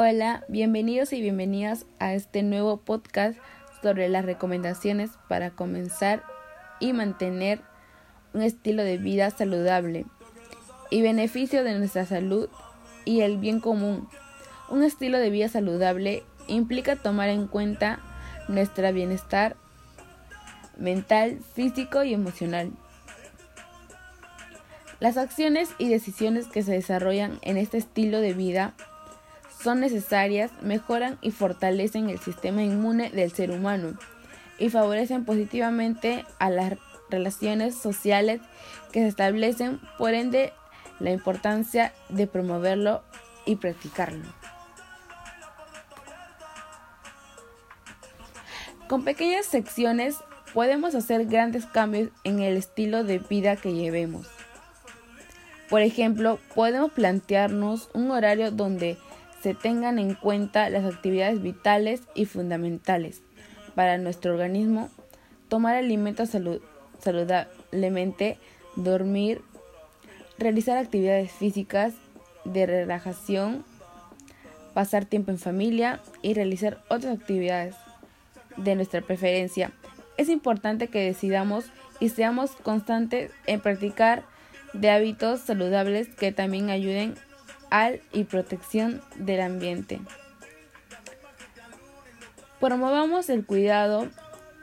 Hola, bienvenidos y bienvenidas a este nuevo podcast sobre las recomendaciones para comenzar y mantener un estilo de vida saludable y beneficio de nuestra salud y el bien común. Un estilo de vida saludable implica tomar en cuenta nuestro bienestar mental, físico y emocional. Las acciones y decisiones que se desarrollan en este estilo de vida son necesarias, mejoran y fortalecen el sistema inmune del ser humano y favorecen positivamente a las relaciones sociales que se establecen, por ende la importancia de promoverlo y practicarlo. Con pequeñas secciones podemos hacer grandes cambios en el estilo de vida que llevemos. Por ejemplo, podemos plantearnos un horario donde se tengan en cuenta las actividades vitales y fundamentales para nuestro organismo, tomar alimentos saludablemente, dormir, realizar actividades físicas de relajación, pasar tiempo en familia y realizar otras actividades de nuestra preferencia. Es importante que decidamos y seamos constantes en practicar de hábitos saludables que también ayuden al y protección del ambiente. Promovamos el cuidado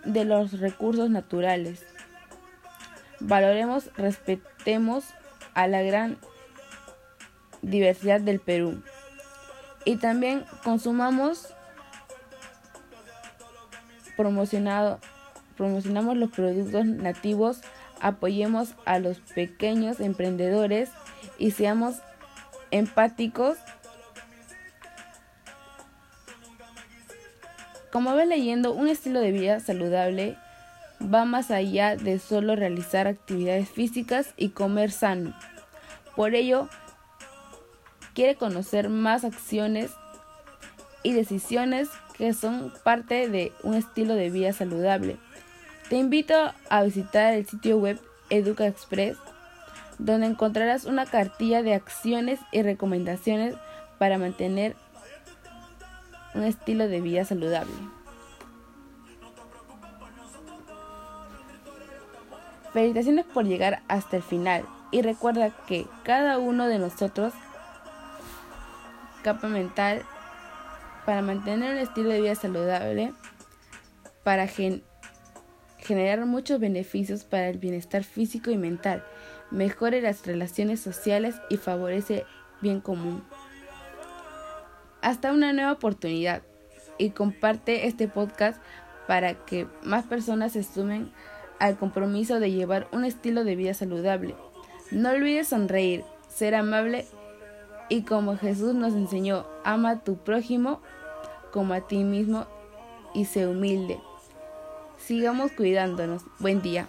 de los recursos naturales. Valoremos, respetemos a la gran diversidad del Perú. Y también consumamos promocionado, promocionamos los productos nativos, apoyemos a los pequeños emprendedores y seamos empáticos. Como ven leyendo, un estilo de vida saludable va más allá de solo realizar actividades físicas y comer sano. Por ello, quiere conocer más acciones y decisiones que son parte de un estilo de vida saludable. Te invito a visitar el sitio web Educa Express donde encontrarás una cartilla de acciones y recomendaciones para mantener un estilo de vida saludable. Felicitaciones por llegar hasta el final y recuerda que cada uno de nosotros capa mental para mantener un estilo de vida saludable, para generar muchos beneficios para el bienestar físico y mental mejore las relaciones sociales y favorece bien común. Hasta una nueva oportunidad y comparte este podcast para que más personas se sumen al compromiso de llevar un estilo de vida saludable. No olvides sonreír, ser amable y como Jesús nos enseñó, ama a tu prójimo como a ti mismo y sé humilde. Sigamos cuidándonos. Buen día.